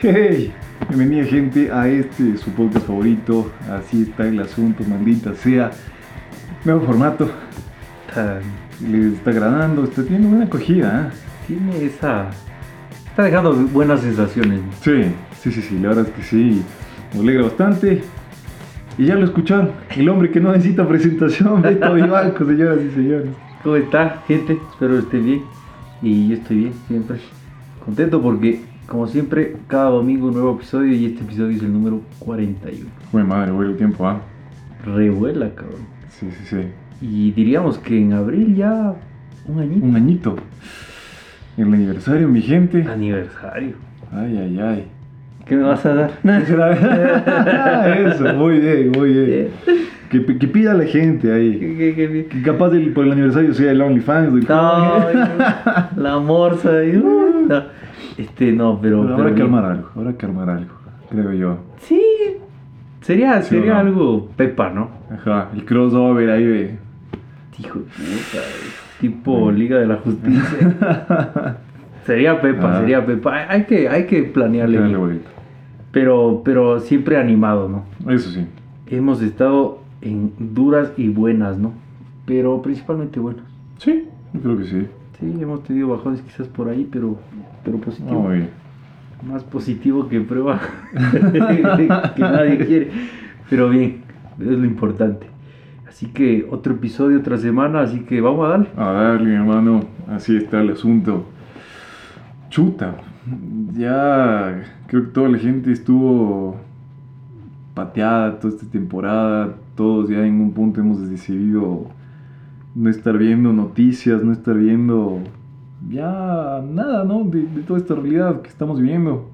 Hey, bienvenida gente a este su podcast favorito. Así está el asunto, maldita sea. Nuevo formato. Está- Les está agradando, está teniendo buena acogida. ¿eh? tiene esa. Está dejando buenas sensaciones. Sí, sí, sí, sí, la verdad es que sí. Me alegra bastante. Y ya lo escucharon. El hombre que no necesita presentación, Beto Vivanco, señoras y señores. ¿Cómo está, gente? Espero esté bien. Y yo estoy bien, siempre. Contento porque, como siempre, cada domingo un nuevo episodio y este episodio es el número 41. Buena madre, vuelve el tiempo, ¿ah? Revuela, cabrón. Sí, sí, sí. Y diríamos que en abril ya un añito. Un añito. El aniversario, mi gente. Aniversario. Ay, ay, ay. ¿Qué me vas a dar? Eso, muy bien, muy bien. Que, que pida la gente ahí. Que capaz del- por el aniversario sea el OnlyFans. No, la morsa. y- uh, Este, no, pero. Pero habrá pero que bien. armar algo, habrá que armar algo, creo yo. Sí, sería, Sí, sería ¿no? algo pepa, ¿no? Ajá, el crossover ahí de. Hijo de puta, tipo Liga de la Justicia. sería pepa, Ah. sería pepa. Hay- que, hay que planearle. Bien. Pero, pero siempre animado, ¿no? Eso sí. Hemos estado en duras y buenas, ¿no? Pero principalmente buenas. Sí, yo creo que sí. Sí, hemos tenido bajones quizás por ahí, pero, pero positivo. Muy bien. Más positivo que prueba que nadie quiere. Pero bien, es lo importante. Así que otro episodio, otra semana, así que vamos a darle. A darle, mi hermano. Así está el asunto. Chuta. Ya creo que toda la gente estuvo pateada toda esta temporada. Todos ya en un punto hemos decidido no estar viendo noticias, no estar viendo ya nada, ¿no? De, toda esta realidad que estamos viviendo.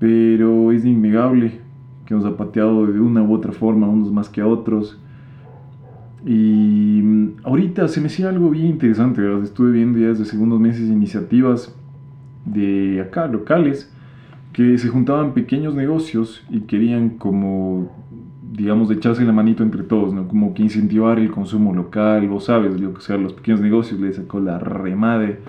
Pero es innegable que nos ha pateado de una u otra forma, unos más que a otros. Y mm, ahorita se me hacía algo bien interesante. Estuve viendo ya desde segundos meses iniciativas de acá, locales, que se juntaban pequeños negocios y querían como, digamos, echarse la manito entre todos, ¿no? Como que incentivar el consumo local, vos sabes, lo que sea, los pequeños negocios les sacó la remade.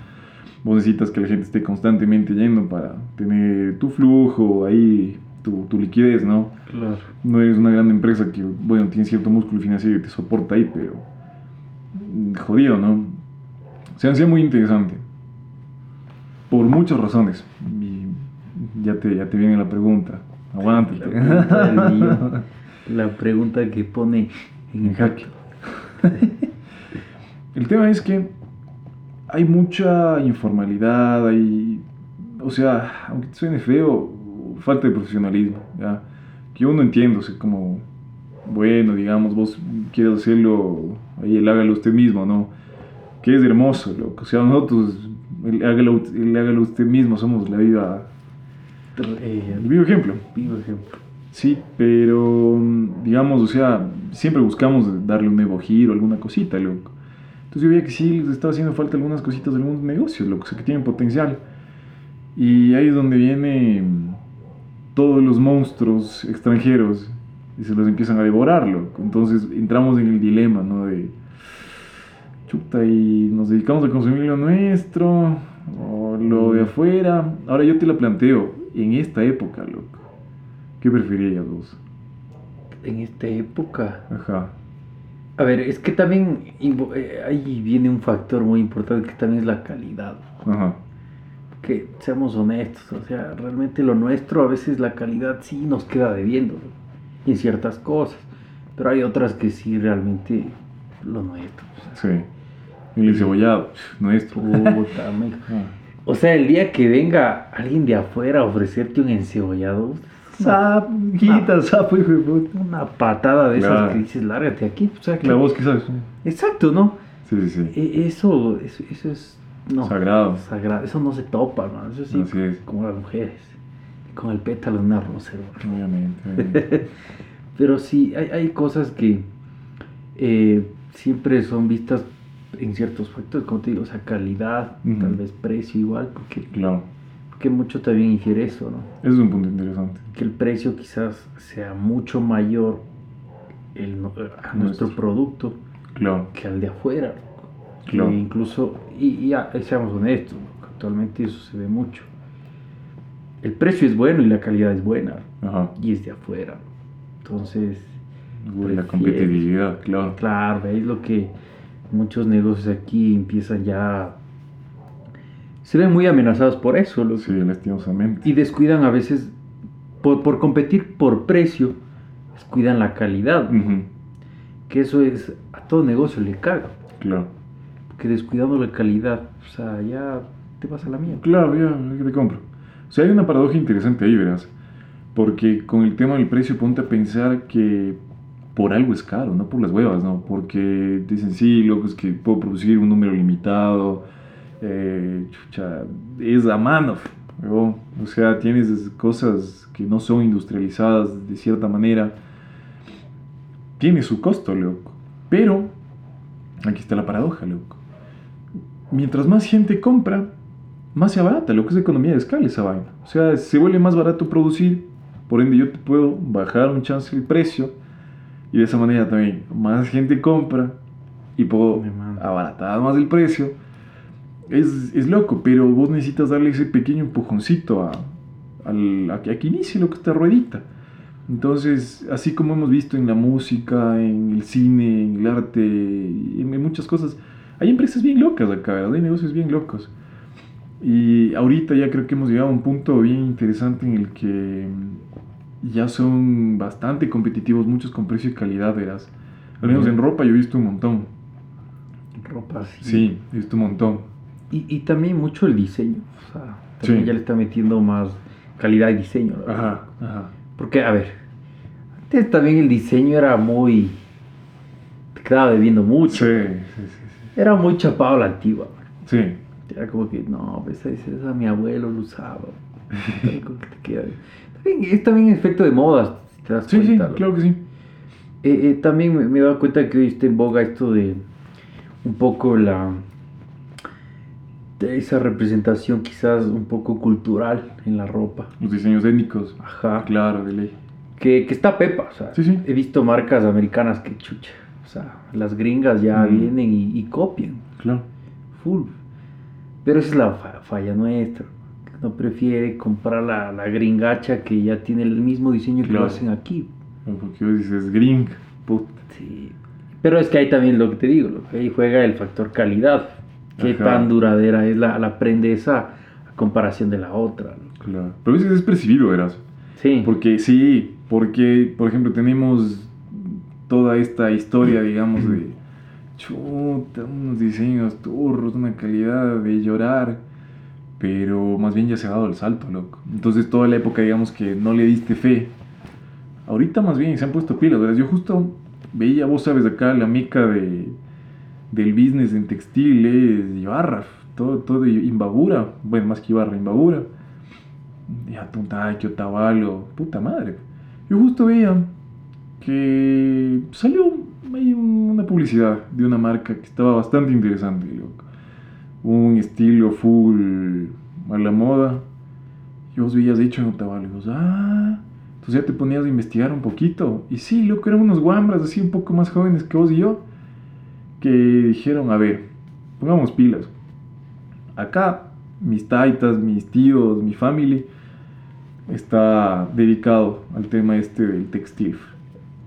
Vos necesitas que la gente esté constantemente yendo para tener tu flujo ahí, tu, tu liquidez, ¿no? Claro. no eres una gran empresa que, bueno, tiene cierto músculo financiero y te soporta ahí, pero jodido, ¿no? O sea, hacía muy interesante. Por muchas razones. Y ya te, ya te viene la pregunta. Aguántate. La pregunta. La pregunta que pone en En jaque. El tema es que hay mucha informalidad, hay, o sea, aunque te suene feo, falta de profesionalismo, ¿ya? Que yo no entiendo, o sea, como, bueno, digamos, vos quieres hacerlo, ahí el hágalo usted mismo, ¿no? Que es hermoso, loco, o sea, nosotros, el hágalo, el hágalo usted mismo, somos la viva, Eh, el vivo ejemplo. vivo ejemplo. Sí, pero mm, digamos, o sea, siempre buscamos darle un nuevo giro, alguna cosita, loco. Entonces yo veía que sí les estaba haciendo falta algunas cositas de algunos negocios, loco, o sea, que tienen potencial. Y ahí es donde vienen todos los monstruos extranjeros y se los empiezan a devorar, loco. Entonces entramos en el dilema, ¿no? De, chuta, y nos dedicamos a consumir lo nuestro o lo de afuera. Ahora yo te la planteo, en esta época, loco. ¿Qué preferirías vos? En esta época. Ajá. A ver, es que también eh, ahí viene un factor muy importante que también es la calidad. Ajá. Que seamos honestos, o sea, realmente lo nuestro a veces la calidad sí nos queda debiendo ¿no? en ciertas cosas, pero hay otras que sí realmente lo nuestro. o sea, Sí. El cebollado, nuestro. puta, Ah. O sea, el día que venga alguien de afuera a ofrecerte un encebollado, Sap, quita, sapo, hijo de puta. una patada de esas que dices, lárgate aquí. O sea, que- La voz que sabes. Exacto, ¿no? Sí, sí, sí. E- Eso, eso, eso es. No, Sagrado. sagrado. Eso no se topa, man. Eso sí, Así es. como las mujeres. Con el pétalo de una rosa, hermano. Obviamente. obviamente. Pero sí, hay, hay cosas que eh, siempre son vistas en ciertos factores, como te digo, o sea, calidad, tal vez precio igual, porque, claro. Porque mucho también infiere eso, ¿no? Eso es un punto interesante. Que el precio quizás sea mucho mayor el, no- a nuestro Nuestro. producto Claro. que al de afuera. Que Claro. incluso, y, y ya, seamos honestos, que actualmente eso se ve mucho. el precio es bueno y la calidad es buena. Ajá. Y es de afuera. Entonces, Uy, la competitividad, claro. claro, es lo que muchos negocios aquí empiezan ya... Se ven muy amenazados por eso. loco. Sí, lastimosamente. Y descuidan a veces, por, por competir por precio, descuidan la calidad. Ujú, Que eso es, a todo negocio le caga. Claro. Porque descuidando la calidad, o sea, ya te vas a la mierda. Claro, ya, ya que te compro. O sea, hay una paradoja interesante ahí, verás. Porque con el tema del precio, ponte a pensar que por algo es caro, no por las huevas, ¿no? Porque dicen, sí, loco, es que puedo producir un número limitado. Eh, chucha, es a mano, huevón. O sea, tienes cosas que no son industrializadas de cierta manera. Tiene su costo, loco. Pero, aquí está la paradoja, loco. Mientras más gente compra, más se abarata, lo que es economía de escala esa vaina. O sea, se vuelve más barato producir, por ende yo te puedo bajar un chance el precio y de esa manera también más gente compra y puedo abaratar más el precio. Es, es loco, pero vos necesitas darle ese pequeño empujoncito a, al- a que, a que inicie lo que esta ruedita. Entonces, así como hemos visto en la música, en el cine, en el arte, en muchas cosas, hay empresas bien locas acá, ¿verdad? Hay negocios bien locos. Y ahorita ya creo que hemos llegado a un punto bien interesante en el que ya son bastante competitivos, muchos con precio y calidad, verás. Al menos en ropa yo he visto un montón. Ropa así. Sí, he visto un montón. Y, y también mucho el diseño. O sea, también Sí. ya le está metiendo más calidad y diseño. Ajá, ajá. Porque, a ver, antes también el diseño era muy. Te quedaba debiendo mucho. Sí, sí, sí. Era muy chapado la antigua. Sí, Era como que, no, pues ese, ese mi abuelo lo usaba. También como que te queda- También, es también efecto de moda, si te das sí, sí, cuenta. ¿no? claro que sí. Eh, eh, también me, me he dado cuenta que hoy está en boga esto de un poco la de esa representación quizás un poco cultural en la ropa. Los diseños étnicos. Ajá. Claro, de ley. Que, que está pepa, o sea, Sí, sí. he visto marcas americanas que chucha, o sea, las gringas ya Mm. vienen y, y copian, Claro. full. Pero esa es la fa- falla nuestra, no prefiere comprar la, la gringacha que ya tiene el mismo diseño que lo hacen aquí. Porque vos dices gring, puta. Sí. Pero es que hay también lo que te digo, lo que ahí juega el factor calidad. Qué Ajá. tan duradera es la, la prenda esa a comparación de la otra. ¿no? Claro. Pero a veces es percibido, verás. Sí. Porque sí, porque, por ejemplo, tenemos toda esta historia, digamos, de chuta, unos diseños turros, una calidad de llorar, pero más bien ya se ha dado el salto, loco. Entonces, toda la época, digamos, que no le diste fe, ahorita más bien se han puesto pilas, ¿verdad? Yo justo veía, vos sabes, acá la mica de, del business en textiles, Ibarra, todo, todo Imbabura, bueno, más que Ibarra, Imbabura. Ya, que Otavalo, puta madre. Yo justo veía que salió ahí una publicidad de una marca que estaba bastante interesante. Un estilo full a la moda. Y vos veías hecho en Otavalo. Y vos, ah, entonces ya te ponías a investigar un poquito. Y sí, loco, eran unos guambras así un poco más jóvenes que vos y yo. Que dijeron, a ver, pongamos pilas. Acá, mis taitas, mis tíos, mi family está dedicado al tema este del textil.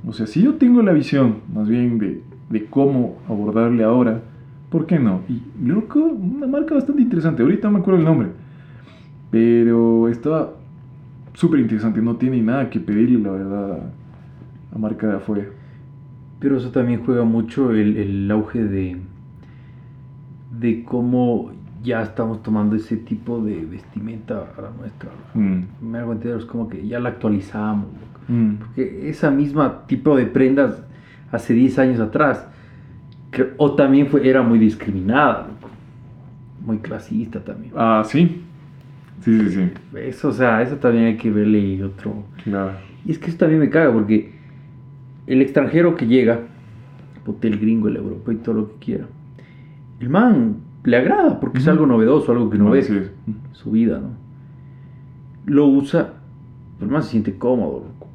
O sea, si yo tengo la visión más bien de, de cómo abordarle ahora, ¿por qué no? Y loco, una marca bastante interesante. Ahorita no me acuerdo el nombre. Pero estaba súper interesante. No tiene nada que pedirle, la verdad, a la marca de afuera. Pero eso también juega mucho el, el auge de, de cómo ya estamos tomando ese tipo de vestimenta a la nuestra. Mm, Me hago entender, es como que ya la actualizamos. mm, Porque esa misma tipo de prendas hace 10 años atrás, que- o también fue, era muy discriminada, muy clasista también. Ah, sí. Sí, sí, sí. Eso, o sea, eso también hay que verle otro. Claro. Y es que eso también me caga, porque el extranjero que llega, puta, el gringo, el europeo y todo lo que quiera, el man le agrada porque es Ujú. algo novedoso, algo que no No, ve sí es. su vida, ¿no? Lo usa, pero el man se siente cómodo, loco.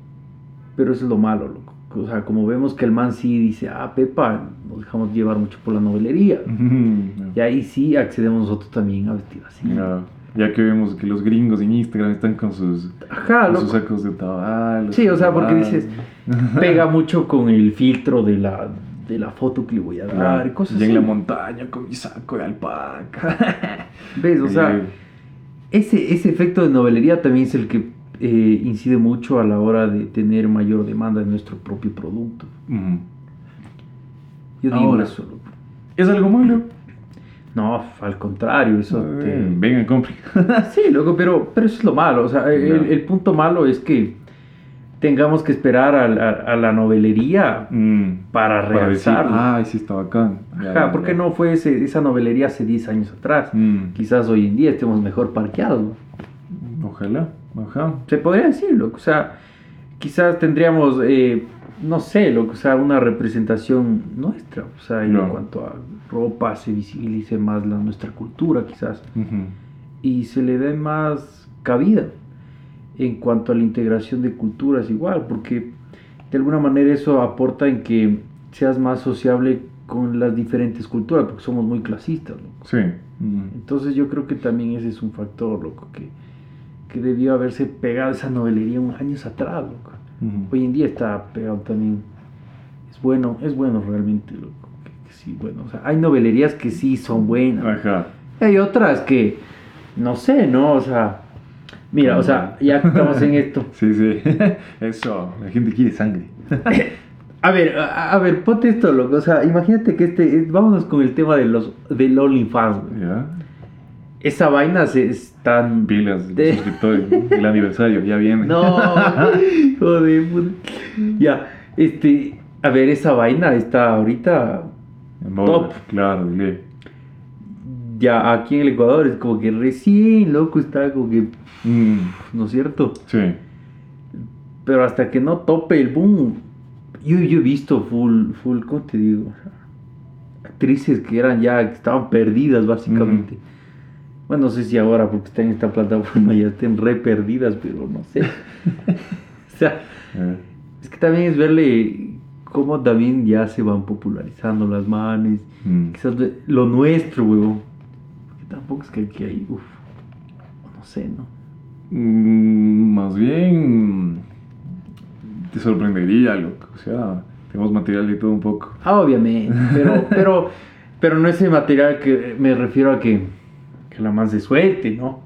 Pero eso es lo malo, loco. O sea, como vemos que el man sí dice, ah, Pepa, nos dejamos llevar mucho por la novelería. Mm, Y ahí sí accedemos nosotros también a vestir así. ya. Ya que vemos que los gringos en Instagram están con sus, Ajá, con loco. sus sacos de tabal. Sí, o sea, porque dices, pega mucho con el filtro de la, de la foto que le voy a dar Claro, cosas y en así. la montaña con mi saco de alpaca. ¿Ves? O sea, ese, ese efecto de novelería también es el que eh, incide mucho a la hora de tener mayor demanda de nuestro propio producto. Mm. Yo digo Ahora. eso. ¿Es algo malo? No, al contrario, eso te... Venga, compre. Sí, loco, pero, pero eso es lo malo. O sea, el, punto malo es que tengamos que esperar a, la- a la novelería Mm. para Para realzarlo. ay, sí está bacán. Ya, Ajá, ya, ¿por qué ya. no fue ese- esa novelería hace 10 años atrás? Mm. Quizás hoy en día estemos mejor parqueados. ¿no? Ojalá, ajá. Se podría decir, loco. O sea, quizás tendríamos, eh, no sé, loco, o sea, una representación nuestra. O sea, en cuanto a ropa, se visibilice más la, nuestra cultura, quizás. Y se le dé más cabida en cuanto a la integración de culturas, igual, porque de alguna manera eso aporta en que seas más sociable con las diferentes culturas, porque somos muy clasistas, loco. Sí. Mm. Entonces yo creo que también ese es un factor, loco, que, que debió haberse pegado esa novelería unos años atrás, loco. Hoy en día está pegado también. Es bueno, es bueno realmente, loco. Sí, bueno, o sea, hay novelerías que sí son buenas. Ajá. Hay otras que, no sé, ¿no? O sea, mira, o sea, ya estamos en esto. Sí, sí. Eso, la gente quiere sangre. A ver, a, a ver, ponte esto, loco. O sea, imagínate que este, eh, vámonos con el tema de los, del OnlyFans. Ya. Esa vaina se están... Pilas de De- suscriptores. El aniversario ya viene. No, joder, puta. Ya, este, a ver, esa vaina está ahorita, Top. Claro, ya aquí en el Ecuador, es como que recién, loco, está como que, Mm. ¿no es cierto? Sí. Pero hasta que no tope el boom, yo, yo he visto full, full, ¿cómo te digo? Actrices que eran ya, que estaban perdidas básicamente. Bueno, no sé si ahora porque están en esta plataforma ya estén re perdidas, pero no sé. o sea, Eh, es que también es verle cómo también ya se van popularizando las manes. mm. Quizás lo nuestro, huevón. Porque tampoco es que aquí hay, uff, no sé, ¿no? Mm, más bien. Te sorprendería, loco. O sea, tenemos material de todo un poco. Ah, obviamente, pero, pero, pero no ese material que me refiero a que, que la man se suelte, ¿no?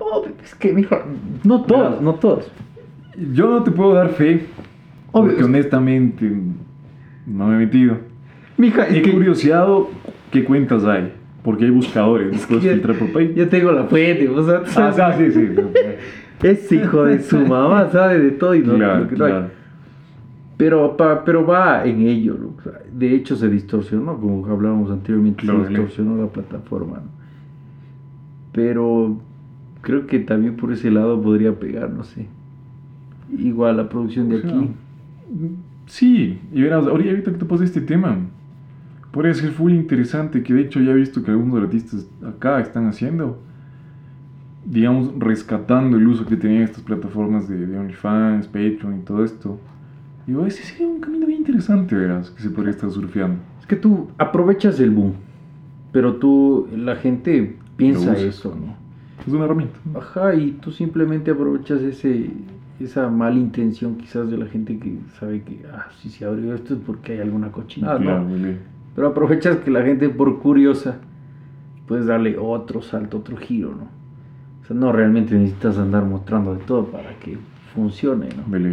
No, es que, mijo, no todas, no todas. Yo no te puedo dar fe. Obvio, Porque es- honestamente no me he metido. Mija, es He que curioseado qué cuentas hay. Porque hay buscadores. Es Puedes que- filtrar por país. yo tengo la fuente, o sea, tú Ah, sí, sí. hijo de su mamá sabe de todo y no, claro, lo que no hay. claro. Pero, pa- pero va en ello, ¿no? O sea, de hecho se distorsionó, como hablábamos anteriormente, Claro, se distorsionó la plataforma, ¿no? Pero creo que también por ese lado podría pegar, no sé. Igual la producción de sea, aquí. Sí, y verás, ahorita que te puse este tema, podría ser full interesante, que de hecho ya he visto que algunos artistas acá están haciendo, digamos, rescatando el uso que tenían estas plataformas de, de OnlyFans, Patreon y todo esto. Digo, ese sería un camino bien interesante, verás, que se podría estar surfeando. Es que tú aprovechas el boom, pero tú, la gente piensa eso, ¿no? Es una herramienta. Ajá, y tú simplemente aprovechas ese esa mala intención quizás de la gente que sabe que, ah, si se abrió esto es porque hay alguna cochinada, claro, ¿no? Pero aprovechas que la gente por curiosa puedes darle otro salto, otro giro, ¿no? O sea, no realmente necesitas andar mostrando de todo para que funcione, ¿no? Vele,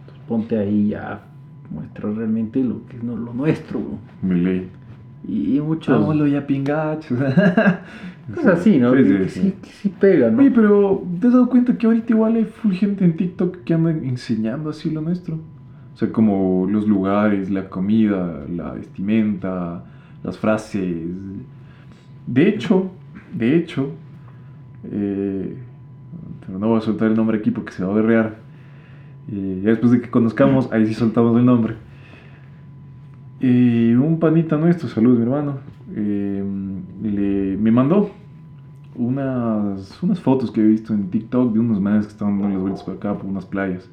Entonces, ponte ahí ya, muestra realmente lo que es no- lo nuestro, ¿no? vele. Y, y muchos... Vámonos ya pingachos. Cosas así, ¿no? Sí, sí, sí. sí, sí pega, ¿no? Oye, pero ¿te has dado cuenta que ahorita igual hay full gente en TikTok que andan enseñando así lo nuestro? O sea, como los lugares, la comida, la vestimenta, las frases. De hecho, de hecho, eh, pero no voy a soltar el nombre aquí porque se va a berrear. Eh, ya después de que conozcamos, ahí sí soltamos el nombre. Un panita nuestro, saludos mi hermano, eh, le- me mandó unas, unas fotos que he visto en TikTok de unos manes que estaban dando las vueltas por acá, por unas playas.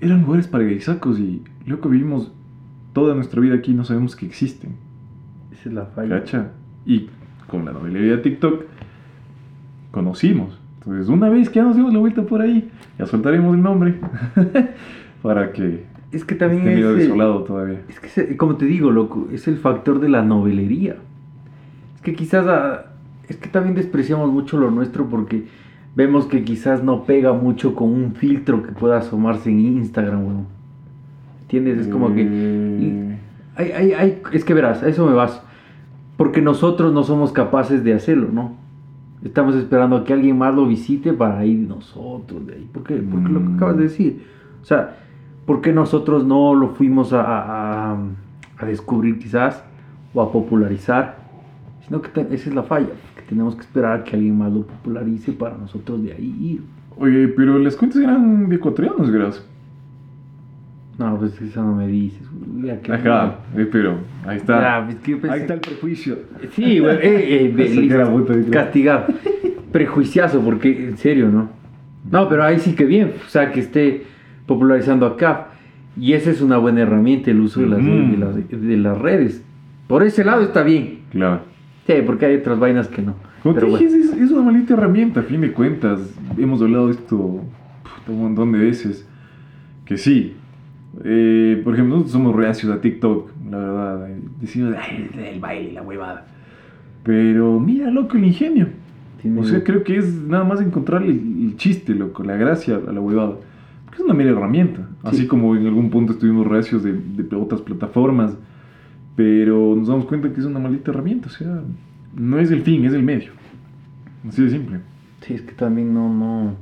Eran lugares paraisacos y loco, vivimos toda nuestra vida aquí y no sabemos que existen. Esa es la falla. ¿Cacha? Y con la novelería de TikTok conocimos. Entonces, una vez que ya nos dimos la vuelta por ahí, ya soltaremos el nombre para que Es que también esté medio es, eh, desolado todavía. es que, como te digo, loco, es el factor de la novelería. Es que quizás, ah, es que también despreciamos mucho lo nuestro porque vemos que quizás no pega mucho con un filtro que pueda asomarse en Instagram, weón. ¿Entiendes? Es como que... Hay, hay, hay- es que verás, a eso me vas. Porque nosotros no somos capaces de hacerlo, ¿no? Estamos esperando a que alguien más lo visite para ir nosotros de ahí. Porque, porque lo que Mm. acabas de decir. O sea, ¿por qué nosotros no lo fuimos a, a- a- descubrir quizás? O a popularizar. Sino que te- esa es la falla. Que tenemos que esperar a que alguien más lo popularice para nosotros de ahí ir. Oye, pero las cuentas eran de ecuatorianos, verás. No, pues eso no me dices. Que- Ajá, eh, pero ahí está. Ya, que yo pensé- Ahí está el prejuicio. Sí, güey, eh, eh, castigado. Prejuiciazo, porque en serio, ¿no? No, pero ahí sí que bien, o sea, que esté popularizando acá. Y esa es una buena herramienta, el uso de las, de las, de las redes. Por ese lado está bien. Claro. Sí, porque hay otras vainas que no. Como Pero te bueno. dije, es, es una maldita herramienta, a fin de cuentas. Hemos hablado de esto un montón de veces. Que sí. Eh, por ejemplo, nosotros somos reacios a TikTok, la verdad. eh, Decimos, "Ay, el baile, la huevada. Pero mira, loco, el ingenio. Tiene- O sea, creo que es nada más encontrarle el, el chiste, loco, la gracia a la huevada. Porque es una mera herramienta. Así Sí. como en algún punto estuvimos reacios de, de otras plataformas. Pero nos damos cuenta que es una maldita herramienta. O sea, no es el fin, es el medio. Así de simple. Sí, es que también no, no.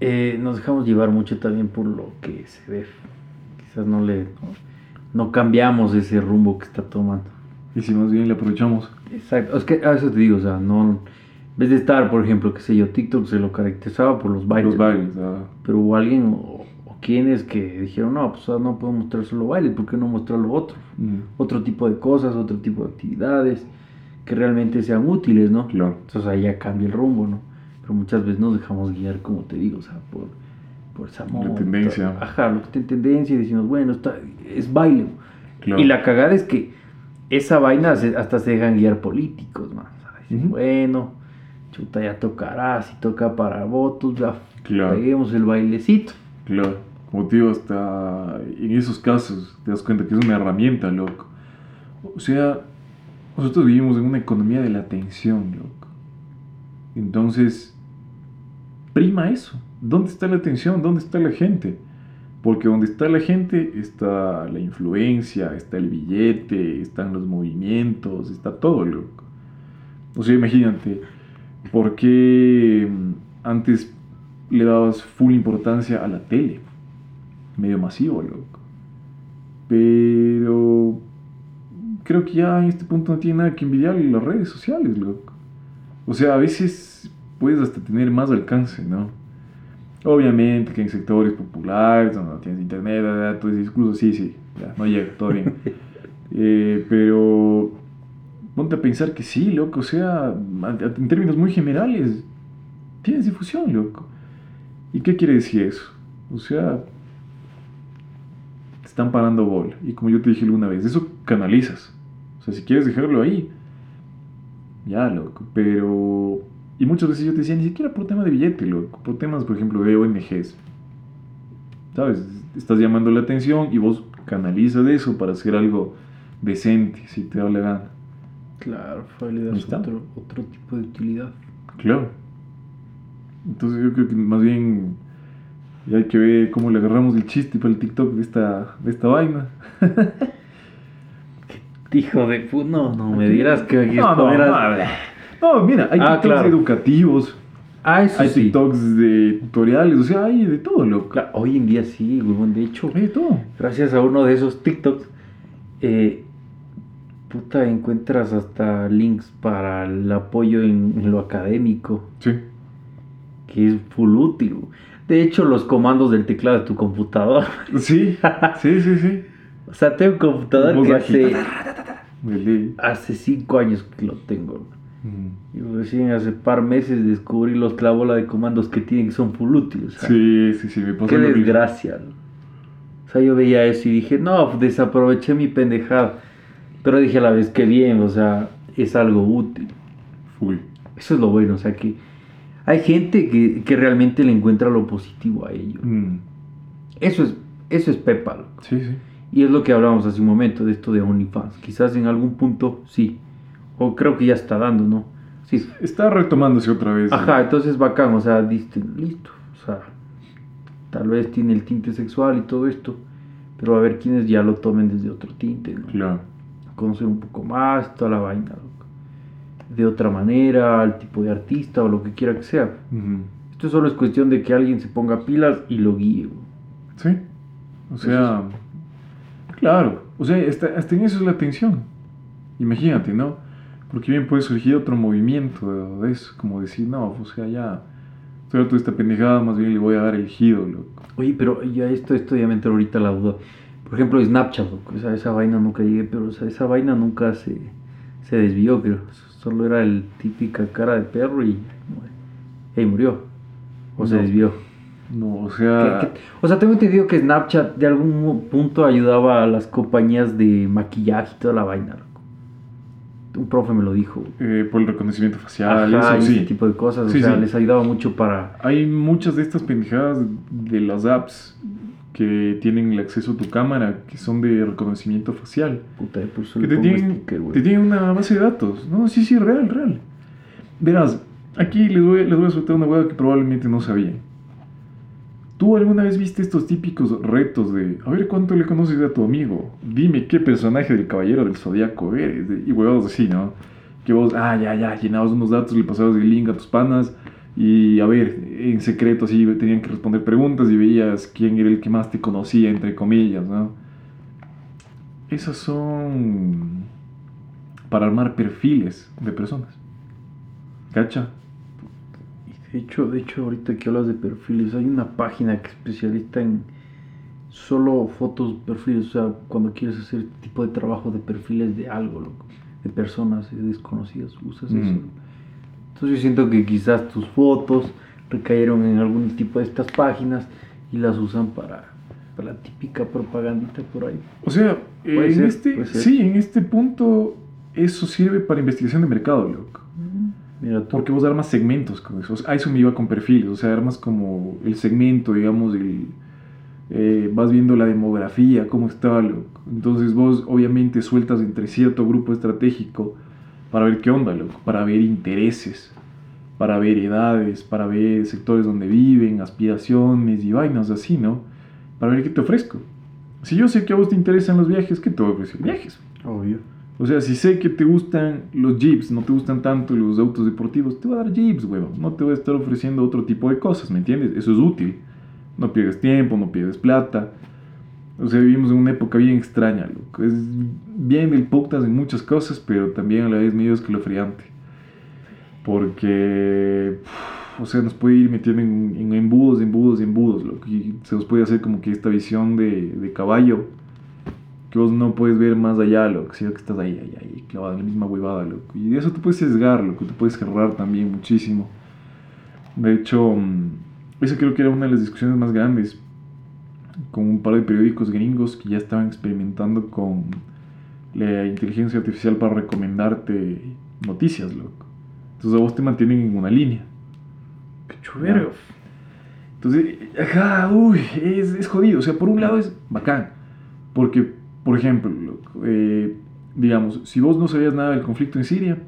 eh, nos dejamos llevar mucho también por lo que se ve. Quizás no le. No, no cambiamos ese rumbo que está tomando. Y si más bien le aprovechamos. Exacto, es que a eso te digo, o sea, no. En vez de estar, por ejemplo, qué sé yo, TikTok se lo caracterizaba por los bailes. Los bailes. ah, Pero hubo alguien o, o quienes que dijeron, no, pues no puedo mostrar solo bailes, ¿por qué no mostrar lo otro? mm, Otro tipo de cosas, otro tipo de actividades que realmente sean útiles, ¿no? claro. Entonces ahí ya cambia el rumbo, ¿no? Pero muchas veces nos dejamos guiar, como te digo, o sea, por, por esa moda. tendencia. Ajá, lo que está en tendencia y decimos, bueno, está, es baile. claro. Y la cagada es que esa vaina se- hasta se dejan guiar políticos, man. ¿sabes? Ujú. Bueno, chuta, ya tocará, si toca para votos, ya Claro. peguemos el bailecito. Claro, como te digo, hasta en esos casos te das cuenta que es una herramienta, loco. O sea, nosotros vivimos en una economía de la atención, loco. Entonces, prima eso. ¿Dónde está la atención? ¿Dónde está la gente? Porque donde está la gente está la influencia, está el billete, están los movimientos, está todo, loco. O sea, imagínate, ¿por qué mm, antes le dabas full importancia a la tele? Medio masivo, loco. Pero creo que ya en este punto no tiene nada que envidiarle las redes sociales, loco. O sea, a veces puedes hasta tener más alcance, ¿no? Obviamente que en sectores populares, donde no tienes internet, todo ese discurso, sí, sí, ya, no llega, todo bien. Eh, pero ponte a pensar que sí, loco, o sea, en términos muy generales, tienes difusión, loco. ¿Y qué quiere decir eso? O sea, te están parando bola. Y como yo te dije alguna vez, eso canalizas. O sea, si quieres dejarlo ahí, ya, loco. Pero. Y muchas veces yo te decía, ni siquiera por tema de billete, loco. Por temas, por ejemplo, de ONGs. ¿Sabes? Estás llamando la atención y vos canalizas eso para hacer algo decente, si te da la gana. Claro, fue le das otro, otro tipo de utilidad. Claro. Entonces yo creo que más bien ya hay que ver cómo le agarramos el chiste para el TikTok de esta, de esta vaina. Hijo de puta, no, no me dirás que aquí no, no, no, no, mira, hay Ah, TikToks claro. educativos, Ah, eso hay sí. TikToks de tutoriales, o sea, hay de todo, loco. Claro, hoy en día sí, huevón. De hecho, Hay de todo. gracias a uno de esos TikToks, eh, puta, encuentras hasta links para el apoyo en, en lo académico, Sí. que es full útil. De hecho, los comandos del teclado de tu computador. Sí, sí, sí, sí. o sea, tengo un computador que hace, hace cinco años que lo tengo. Mm. Y recién hace par meses descubrí los clavola de comandos que tienen que son full útiles. Sí, sí, sí, me pasó Qué desgracia. ¿no? O sea, yo veía eso y dije, no, desaproveché mi pendejada. Pero dije a la vez, que bien, o sea, es algo útil. Full. Eso es lo bueno, o sea que hay gente que, que realmente le encuentra lo positivo a ello. Mm, Eso es, eso es Pepa, loco. Sí, sí. Y es lo que hablábamos hace un momento de esto de OnlyFans. Quizás en algún punto sí. O creo que ya está dando, ¿no? Sí. Está retomándose otra vez. Ajá, entonces bacán, o sea, diste, listo. O sea, tal vez tiene el tinte sexual y todo esto. Pero a ver quiénes ya lo tomen desde otro tinte, ¿no? Claro. Conocer un poco más, toda la vaina, loco. De otra manera, al tipo de artista o lo que quiera que sea. Ujú. Esto solo es cuestión de que alguien se ponga pilas y lo guíe, güey. Sí. O sea, claro. O sea, hasta, hasta en eso es la atención. Imagínate, ¿no? Porque bien puede surgir otro movimiento de, de eso, como decir, no, o sea, ya, estoy harto de esta pendejada, más bien le voy a dar el giro, loco. Oye, pero ya esto, esto ya me entró ahorita la duda. Por ejemplo, Snapchat, loco, esa, esa vaina nunca llegué, pero o sea, esa vaina nunca se, se desvió, creo. Solo era el típica cara de perro y, y murió. O se desvió. No, o ¿Qué- sea, qué- O sea, tengo entendido que Snapchat de algún punto ayudaba a las compañías de maquillaje y toda la vaina. Un profe me lo dijo. eh, por el reconocimiento facial, Ajá, y eso ese sí. tipo de cosas. Sí, o sea, sí. les ayudaba mucho para... Hay muchas de estas pendejadas de las apps que tienen el acceso a tu cámara, que son de reconocimiento facial. Puta, por eso Que te tienen, sticker, te tienen una base de datos. No, sí, sí, real, real. Verás, aquí les voy, les voy a soltar una hueá que probablemente no sabían. ¿Tú alguna vez viste estos típicos retos de, a ver cuánto le conoces a tu amigo? Dime qué personaje del Caballero del Zodíaco eres. y huevados así, ¿no? Que vos, ah, ya, ya, llenabas unos datos, le pasabas el link a tus panas. Y a ver, en secreto así tenían que responder preguntas y veías quién era el que más te conocía, entre comillas, ¿no? Esas son para armar perfiles de personas. ¿Cacha? De hecho, de hecho, ahorita que hablas de perfiles, hay una página que es especialista en solo fotos, perfiles, o sea, cuando quieres hacer tipo de trabajo de perfiles de algo, loco, de personas desconocidas, usas Mm. eso. Entonces yo siento que quizás tus fotos recayeron en algún tipo de estas páginas y las usan para, para la típica propagandita por ahí. O sea, en ser, este, sí, en este punto eso sirve para investigación de mercado, loco. Mira tú. Porque vos armas segmentos con eso. O sea, a eso me iba con perfiles. O sea, armas como el segmento, digamos, el, eh, vas viendo la demografía, cómo está, loco. Entonces vos obviamente sueltas entre cierto grupo estratégico para ver qué onda, loco. Para ver intereses, para ver edades, para ver sectores donde viven, aspiraciones y vainas así, ¿no? Para ver qué te ofrezco. Si yo sé que a vos te interesan los viajes, ¿qué te voy a ofrecer? Viajes. Obvio. O sea, si sé que te gustan los jeeps, no te gustan tanto los autos deportivos, te voy a dar jeeps, huevón. No te voy a estar ofreciendo otro tipo de cosas, ¿me entiendes? Eso es útil. No pierdes tiempo, no pierdes plata. O sea, vivimos en una época bien extraña, loco. Es bien del podcast en muchas cosas, pero también a la vez medio escalofriante. Porque, o sea, nos puede ir metiendo en, en embudos, embudos, embudos, loco. Y se nos puede hacer como que esta visión de, de caballo que vos no puedes ver más allá, loco, sino que estás ahí, ahí, ahí, clavado en la misma huevada, loco. Y de eso te puedes sesgar, loco, te puedes cerrar también muchísimo. De hecho, mm, esa creo que era una de las discusiones más grandes con un par de periódicos gringos que ya estaban experimentando con la inteligencia artificial para recomendarte noticias, loco. Entonces a vos te mantienen en una línea. Qué chuvergo. Entonces, ajá, uy, es, es jodido. O sea, por un lado es bacán. Porque, por ejemplo, loco, eh, digamos, si vos no sabías nada del conflicto en Siria,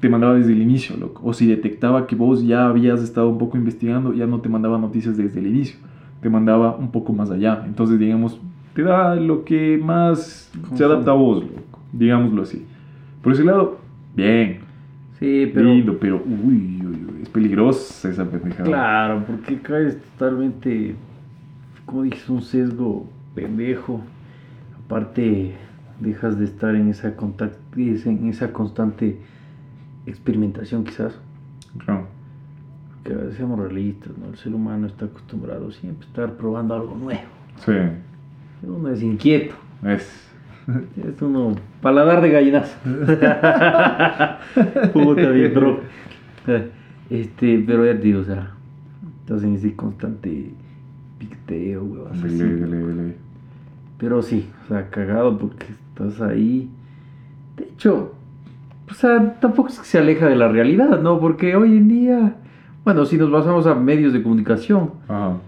te mandaba desde el inicio, loco. O si detectaba que vos ya habías estado un poco investigando, ya no te mandaba noticias desde el inicio. Te mandaba un poco más allá. Entonces, digamos, te da lo que más se adapta a vos, loco. Digámoslo así. Por ese lado, bien. Sí, pero... Lindo, pero uy, uy, uy, es peligrosa esa pendejada. Claro, porque caes totalmente, como dices, un sesgo pendejo. Aparte, dejas de estar en esa, contact- en esa constante experimentación quizás. Claro. Que seamos realistas, ¿no? El ser humano está acostumbrado siempre a estar probando algo nuevo. Sí, Uno es inquieto. es. Es uno paladar de gallinazo. Puta bien, bro. Este, pero ya te digo, o sea, estás en ese constante picteo, Dele, dele, dele. Pero sí, o sea, cagado porque estás ahí. De hecho, o sea, tampoco es que se aleja de la realidad, ¿no? Porque hoy en día, bueno, si nos basamos a medios de comunicación, Ajá.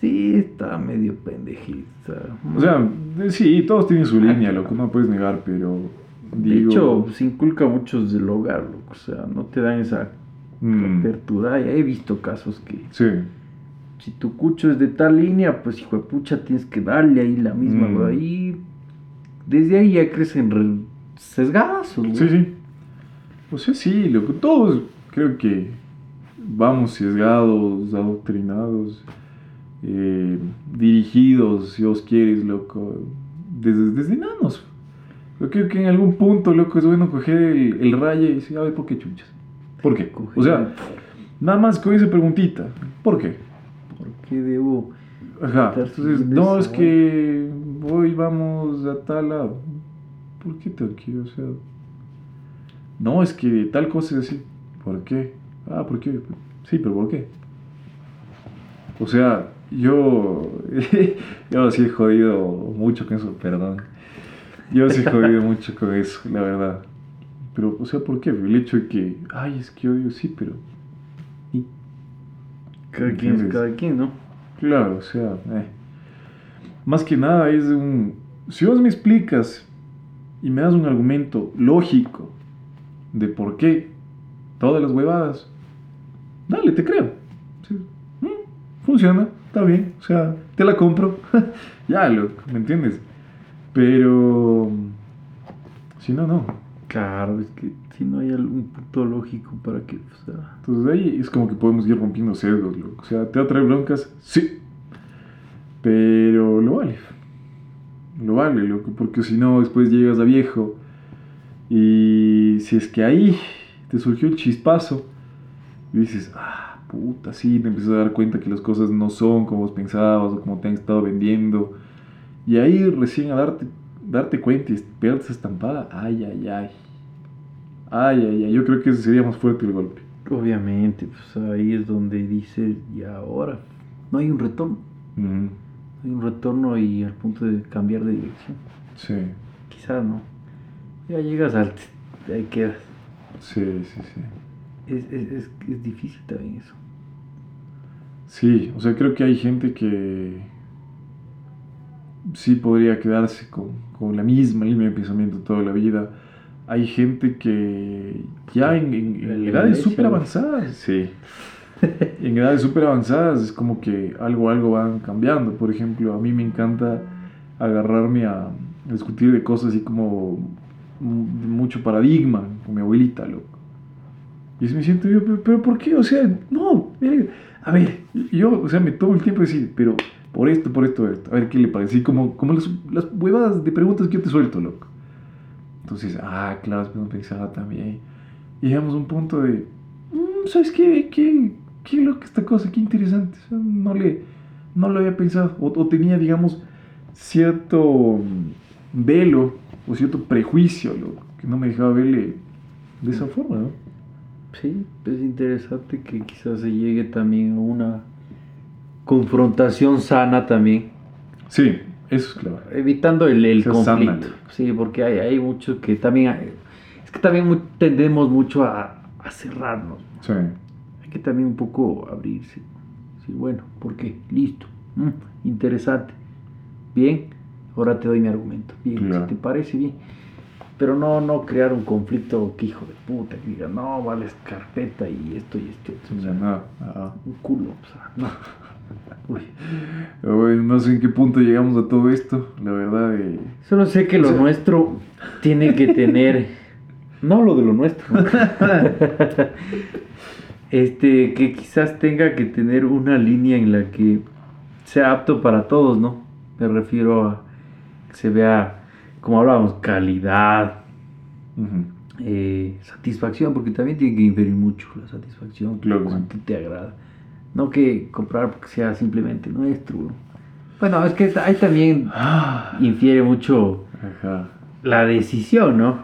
sí está medio pendejista. O sea, sí, todos tienen su línea, loco, no puedes negar, pero de hecho, se inculca mucho desde el hogar, loco, o sea, no te dan esa mm, apertura. Ya he visto casos que sí, si tu cucho es de tal línea, pues hijo de pucha, tienes que darle ahí la misma, Mm. Ahí, desde ahí ya crecen güey. sí, sí. O sea, sí, loco, todos creo que vamos sesgados, adoctrinados, eh, dirigidos, si os quieres, loco, desde, desde nanos. Yo creo que en algún punto, loco, es bueno coger el, el rayo y decir, a ver, ¿por qué chuchas? ¿Por qué? O sea, nada más con esa preguntita, ¿por qué? ¿por qué debo? Ajá, entonces, no, es que hoy vamos a tal lado. ¿Por qué tal que? O sea, no, es que tal cosa es así. ¿Por qué? Ah, ¿por qué? Sí, pero ¿por qué? O sea, yo, yo sí he jodido mucho con eso, perdón. Yo sí he jodido mucho con eso, la verdad. Pero, o sea, ¿por qué? El hecho de que, ay, es que odio, sí, pero... ¿y? Cada quien es cada quien, ¿no? Claro, o sea, eh. más que nada es un... Si vos me explicas y me das un argumento lógico de por qué todas las huevadas, dale, te creo. Sí, mm, funciona, está bien, o sea, te la compro. ya, loco, ¿me entiendes? Pero... Si no, no. Claro, es que si no hay algún punto lógico para que, o sea, Entonces ahí es como que podemos ir rompiendo sesgos, loco. O sea, ¿te va a traer broncas? Sí. Pero lo vale. Lo vale, loco. Porque si no, después llegas a viejo. Y si es que ahí te surgió el chispazo. Y dices, ah, puta, sí, te empiezas a dar cuenta que las cosas no son como vos pensabas o como te han estado vendiendo. Y ahí recién a darte, darte cuenta y pegarte esa estampada, ay, ay, ay. Ay, ay, ay. Yo creo que ese sería más fuerte el golpe. obviamente, pues ahí es donde dices, y ahora, no hay un retorno, no hay un retorno y al punto de cambiar de dirección. Sí, Quizás no. Ya llegas al... Ahí quedas. sí, sí, sí. Es, es, es, es difícil también eso. Sí, o sea, creo que hay gente que sí podría quedarse con, con la misma línea de pensamiento toda la vida. Hay gente que ya en, en- en La edades súper avanzadas, sí. En edades súper avanzadas es como que algo, algo van cambiando. Por ejemplo, a mí me encanta agarrarme a discutir de cosas así como mu- mucho paradigma con mi abuelita, loco. Y me siento yo, pero, pero ¿por qué? O sea, no, verga. a ver, yo, o sea, me tomo el tiempo de decir, pero por esto, por esto, esto, a ver qué le parece. Y como, como las, las huevadas de preguntas que yo te suelto, loco. Entonces, ah, claro, no pensaba también. Y llegamos a un punto de, "Mm, ¿sabes qué? ¿Qué, qué loca esta cosa? Qué interesante. No, le, no lo había pensado. O, o tenía, digamos, cierto mm, velo o cierto prejuicio, loco, que no me dejaba verle de esa forma, ¿no? Sí, es interesante que quizás se llegue también a una confrontación sana también, Sí, eso es claro. evitando el, el sana, conflicto. Sí, porque hay, hay muchos que también... hay- es que también tendemos mucho a, a cerrarnos. Sí, Hay que también un poco abrirse. Sí, bueno, ¿por qué? Listo. Mm, interesante. Bien, ahora te doy mi argumento. Bien, Claro. si te parece bien. Pero no, no crear un conflicto que hijo de puta, que diga, no, vale, es carpeta y esto y esto. o sea, ah. un culo, o sea, no. Uy. No sé en qué punto llegamos a todo esto, la verdad. eh, Solo sé que O lo sea- nuestro tiene que tener. No lo de lo nuestro. este, que quizás tenga que tener una línea en la que sea apto para todos, ¿no? Me refiero a que se vea, como hablábamos, calidad, ujú. eh, satisfacción, porque también tiene que inferir mucho la satisfacción, Claro que sí. cuánto te agrada. No que comprar porque sea simplemente nuestro. ¿no? Bueno, es que ahí también Ah, infiere mucho Ajá. la decisión, ¿no?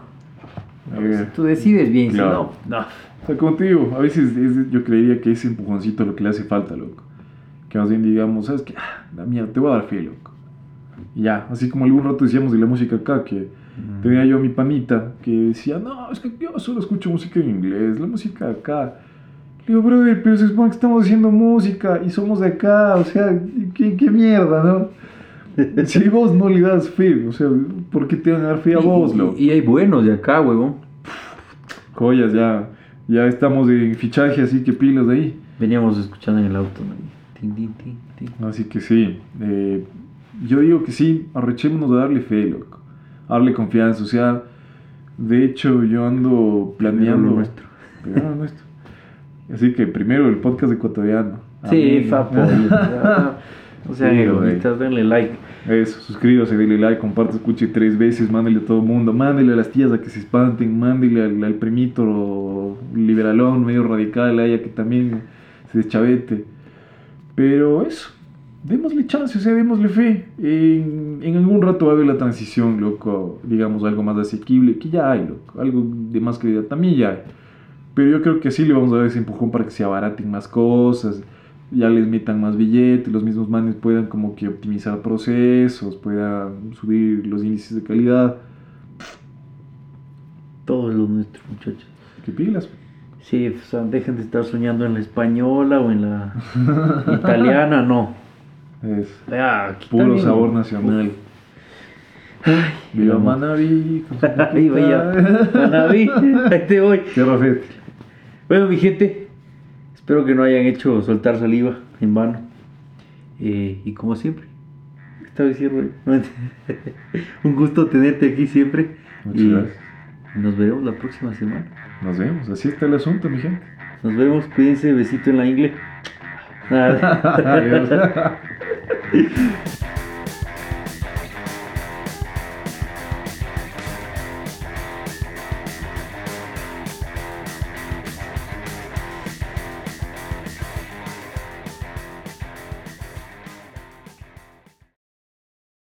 Eh, Si tú decides bien, claro. si no, no. O sea, como te digo, a veces es- yo creería que ese empujoncito es lo que le hace falta, loco. Que más bien digamos, ¿sabes qué? Ah, la mierda, te voy a dar fe, loco. Y ya, así como algún rato decíamos de la música acá, que Tenía yo a mi panita que decía, no, es que yo solo escucho música en inglés, la música de acá. Le digo, brother, pero se supone que estamos haciendo música y somos de acá, o sea, ¿qué, qué mierda, no? Si vos no le das fe, o sea, ¿por qué te van a dar fe a vos, Y- loco? Y, hay buenos de acá, huevón. Joyas, ya, ya estamos en fichaje, así que pilas de ahí. Veníamos escuchando en el auto, ¿no? Tin, tin, tin, tin. Así que sí, eh, yo digo que sí, arrechémonos de darle fe, loco. Darle confianza, o sea, de hecho yo ando planeando... Primero lo nuestro. Primero lo nuestro. Así que primero el podcast ecuatoriano. Sí, ya. O sea, Sí, egoístas, denle like. Eso, suscríbase, dale like, comparte, escuche tres veces, mándele a todo el mundo, mándele a las tías a que se espanten, mándele al, al primito liberalón, medio radical, a ella que también se deschavete. Pero eso, démosle chance, o sea, démosle fe. En, en algún rato va a haber la transición, loco, digamos, algo más asequible, que ya hay, loco, algo de más calidad también ya hay. Pero yo creo que así le vamos a dar ese empujón para que se abaraten más cosas, ya les metan más billetes, los mismos manes puedan como que optimizar procesos, puedan subir los índices de calidad. Todo lo nuestro, muchachos. ¿Qué pilas? Sí, o sea, dejen de estar soñando en la española o en la italiana, no. Es Ah, puro también. sabor nacional. Ay, Viva. Manaví. Ahí voy ya. Manaví, ahí te voy. Qué rafete. Bueno, mi gente, espero que no hayan hecho soltar saliva en vano. Eh, y como siempre, estaba diciendo, un gusto tenerte aquí siempre. Muchas y gracias. nos veremos la próxima semana. Nos vemos. Así está el asunto, mi gente. Nos vemos, cuídense, besito en la ingle. Nej.